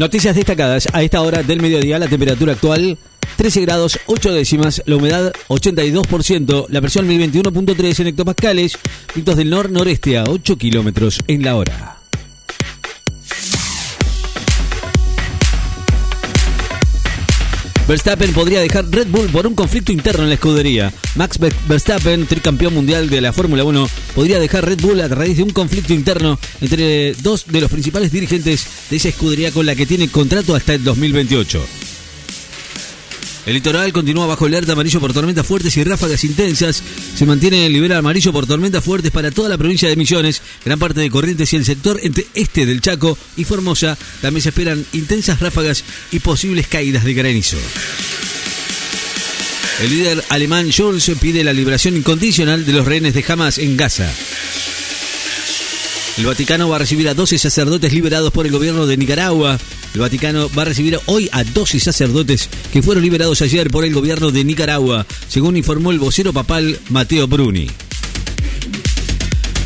Noticias destacadas a esta hora del mediodía, la temperatura actual 13 grados 8 décimas, la humedad 82%, la presión 1021.3 en hectopascales, vientos del nor-noreste a 8 kilómetros en la hora. Verstappen podría dejar Red Bull por un conflicto interno en la escudería. Max Verstappen, tricampeón mundial de la Fórmula 1, podría dejar Red Bull a raíz de un conflicto interno entre dos de los principales dirigentes de esa escudería con la que tiene contrato hasta el 2028. El litoral continúa bajo alerta amarillo por tormentas fuertes y ráfagas intensas. Se mantiene el nivel amarillo por tormentas fuertes para toda la provincia de Misiones, gran parte de Corrientes y el sector este del Chaco y Formosa. También se esperan intensas ráfagas y posibles caídas de granizo. El líder alemán Schulz pide la liberación incondicional de los rehenes de Hamas en Gaza. El Vaticano va a recibir a 12 sacerdotes liberados por el gobierno de Nicaragua. El Vaticano va a recibir hoy a 12 sacerdotes que fueron liberados ayer por el gobierno de Nicaragua, según informó el vocero papal Mateo Bruni.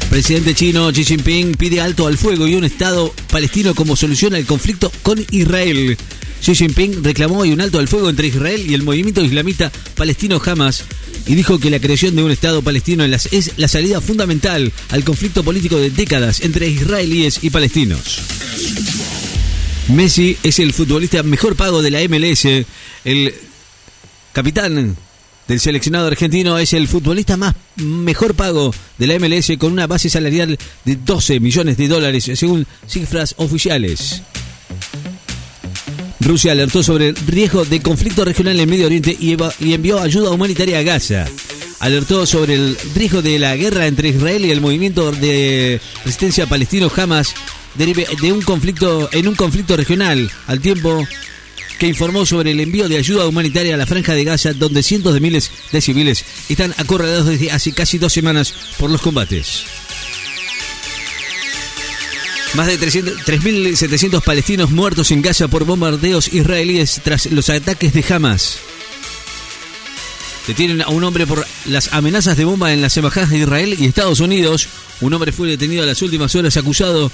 Presidente chino Xi Jinping pide alto al fuego y un Estado palestino como solución al conflicto con Israel. Xi Jinping reclamó hoy un alto al fuego entre Israel y el movimiento islamista palestino Hamas y dijo que la creación de un Estado palestino es la salida fundamental al conflicto político de décadas entre israelíes y palestinos. Messi es el futbolista mejor pago de la MLS. El capitán del seleccionado argentino es el futbolista más mejor pago de la MLS con una base salarial de 12 millones de dólares según cifras oficiales. Rusia alertó sobre el riesgo de conflicto regional en Medio Oriente y, envió ayuda humanitaria a Gaza. Alertó sobre el riesgo de la guerra entre Israel y el movimiento de resistencia palestino Hamas de un conflicto en un conflicto regional, al tiempo que informó sobre el envío de ayuda humanitaria a la franja de Gaza, donde cientos de miles de civiles están acorralados desde hace casi dos semanas por los combates. Más de 3.700 palestinos muertos en Gaza por bombardeos israelíes tras los ataques de Hamas. Detienen a un hombre por las amenazas de bomba en las embajadas de Israel y Estados Unidos. Un hombre fue detenido en las últimas horas acusado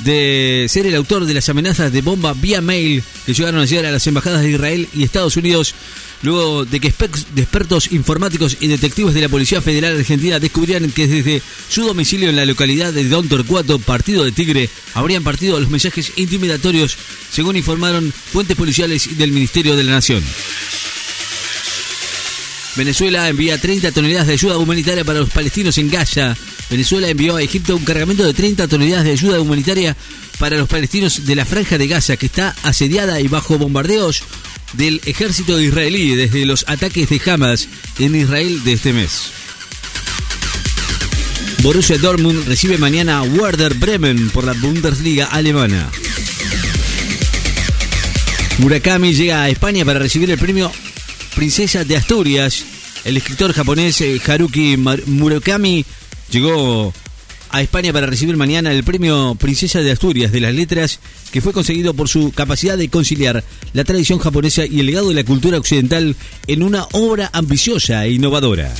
de ser el autor de las amenazas de bomba vía mail que llegaron a llegar a las embajadas de Israel y Estados Unidos luego de que expertos informáticos y detectives de la Policía Federal Argentina descubrieran que desde su domicilio en la localidad de Don Torcuato, partido de Tigre, habrían partido los mensajes intimidatorios, según informaron fuentes policiales del Ministerio de la Nación. Venezuela envía 30 toneladas de ayuda humanitaria para los palestinos en Gaza. Venezuela envió a Egipto un cargamento de 30 toneladas de ayuda humanitaria para los palestinos de la franja de Gaza, que está asediada y bajo bombardeos del ejército israelí desde los ataques de Hamas en Israel de este mes. Borussia Dortmund recibe mañana a Werder Bremen por la Bundesliga alemana. Murakami llega a España para recibir el premio Princesa de Asturias. El escritor japonés eh, Haruki Murakami llegó a España para recibir mañana el premio Princesa de Asturias de las Letras, que fue conseguido por su capacidad de conciliar la tradición japonesa y el legado de la cultura occidental en una obra ambiciosa e innovadora.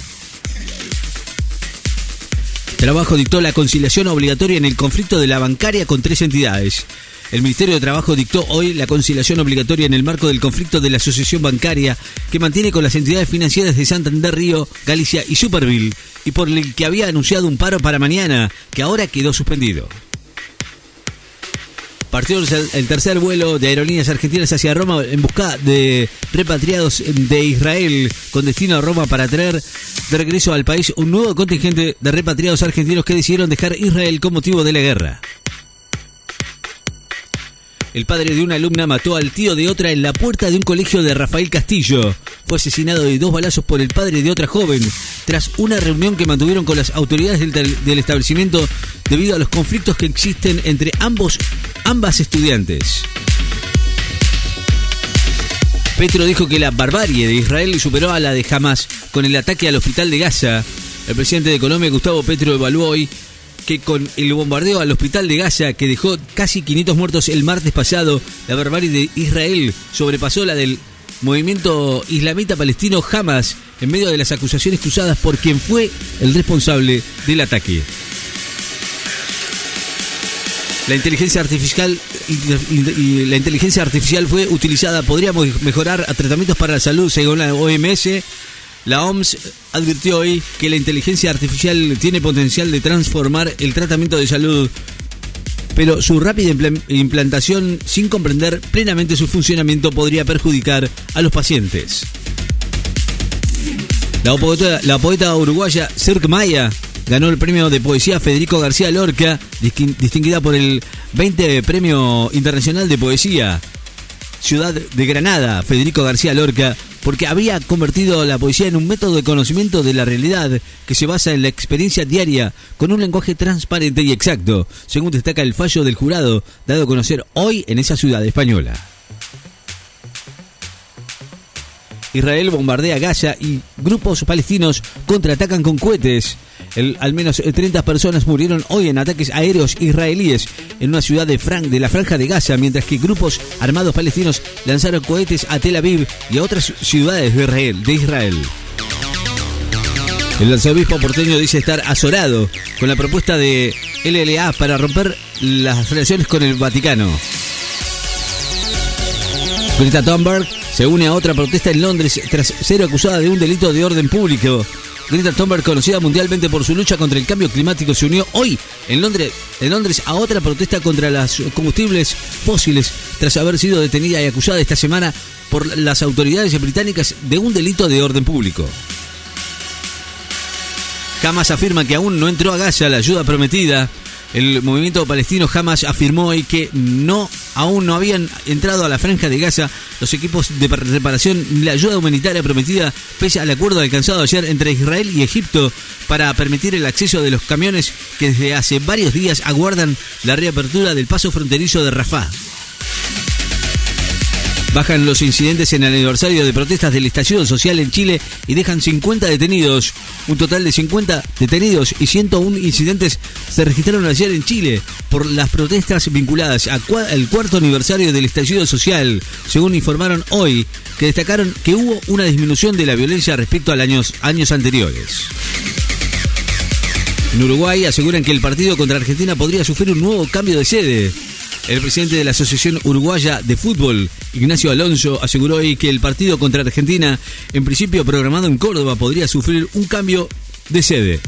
Trabajo dictó la conciliación obligatoria en el conflicto de la bancaria con tres entidades. El Ministerio de Trabajo dictó hoy la conciliación obligatoria en el marco del conflicto de la asociación bancaria que mantiene con las entidades financieras de Santander, Río, Galicia y Superville y por el que había anunciado un paro para mañana, que ahora quedó suspendido. Partió el tercer vuelo de aerolíneas argentinas hacia Roma en busca de repatriados de Israel con destino a Roma para traer de regreso al país un nuevo contingente de repatriados argentinos que decidieron dejar Israel con motivo de la guerra. El padre de una alumna mató al tío de otra en la puerta de un colegio de Rafael Castillo. Fue asesinado de dos balazos por el padre de otra joven tras una reunión que mantuvieron con las autoridades del, establecimiento debido a los conflictos que existen entre ambos, ambas estudiantes. Petro dijo que la barbarie de Israel superó a la de Hamas con el ataque al hospital de Gaza. El presidente de Colombia, Gustavo Petro, evaluó hoy que con el bombardeo al hospital de Gaza, que dejó casi 500 muertos el martes pasado, la barbarie de Israel sobrepasó la del movimiento islamita palestino Hamas en medio de las acusaciones cruzadas por quien fue el responsable del ataque. La inteligencia artificial la inteligencia artificial fue utilizada, podríamos mejorar tratamientos para la salud según la OMS. La OMS advirtió hoy que la inteligencia artificial tiene potencial de transformar el tratamiento de salud, pero su rápida implantación sin comprender plenamente su funcionamiento podría perjudicar a los pacientes. La poeta, uruguaya Cirque Maya ganó el premio de poesía Federico García Lorca, distinguida por el 20 Premio Internacional de Poesía. Ciudad de Granada, Federico García Lorca, porque había convertido la poesía en un método de conocimiento de la realidad que se basa en la experiencia diaria con un lenguaje transparente y exacto, según destaca el fallo del jurado dado a conocer hoy en esa ciudad española. Israel bombardea Gaza y grupos palestinos contraatacan con cohetes al menos 30 personas murieron hoy en ataques aéreos israelíes en una ciudad de, de la franja de Gaza, mientras que grupos armados palestinos lanzaron cohetes a Tel Aviv y a otras ciudades de Israel. De Israel. El arzobispo porteño dice estar azorado con la propuesta de LLA para romper las relaciones con el Vaticano. Greta Thunberg se une a otra protesta en Londres tras ser acusada de un delito de orden público. Greta Thunberg, conocida mundialmente por su lucha contra el cambio climático, se unió hoy en Londres, en Londres a otra protesta contra los combustibles fósiles tras haber sido detenida y acusada esta semana por las autoridades británicas de un delito de orden público. Hamas afirma que aún no entró a Gaza la ayuda prometida el movimiento palestino jamás afirmó hoy que no aún no habían entrado a la franja de Gaza los equipos de reparación la ayuda humanitaria prometida pese al acuerdo alcanzado ayer entre Israel y Egipto para permitir el acceso de los camiones que desde hace varios días aguardan la reapertura del paso fronterizo de Rafah. Bajan los incidentes en el aniversario de protestas del estallido social en Chile y dejan 50 detenidos. Un total de 50 detenidos y 101 incidentes se registraron ayer en Chile por las protestas vinculadas al cuarto aniversario del estallido social, según informaron hoy, que destacaron que hubo una disminución de la violencia respecto a años, años anteriores. En Uruguay aseguran que el partido contra Argentina podría sufrir un nuevo cambio de sede. El presidente de la Asociación Uruguaya de Fútbol, Ignacio Alonso, aseguró hoy que el partido contra Argentina, en principio programado en Córdoba, podría sufrir un cambio de sede.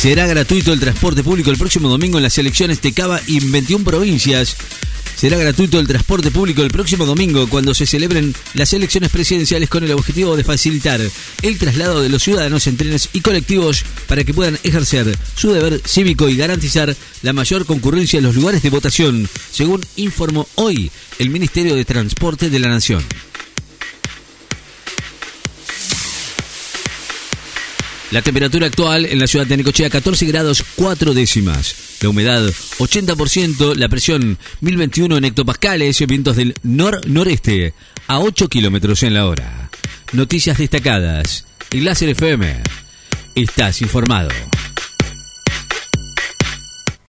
Será gratuito el transporte público el próximo domingo en las elecciones de Cava y 21 provincias. Será gratuito el transporte público el próximo domingo cuando se celebren las elecciones presidenciales con el objetivo de facilitar el traslado de los ciudadanos en trenes y colectivos para que puedan ejercer su deber cívico y garantizar la mayor concurrencia en los lugares de votación, según informó hoy el Ministerio de Transporte de la Nación. La temperatura actual en la ciudad de Necochea 14 grados 4 décimas. La humedad 80%, la presión 1021 en hectopascales, vientos del nor-noreste a 8 kilómetros en la hora. Noticias destacadas. Y Láser FM. Estás informado.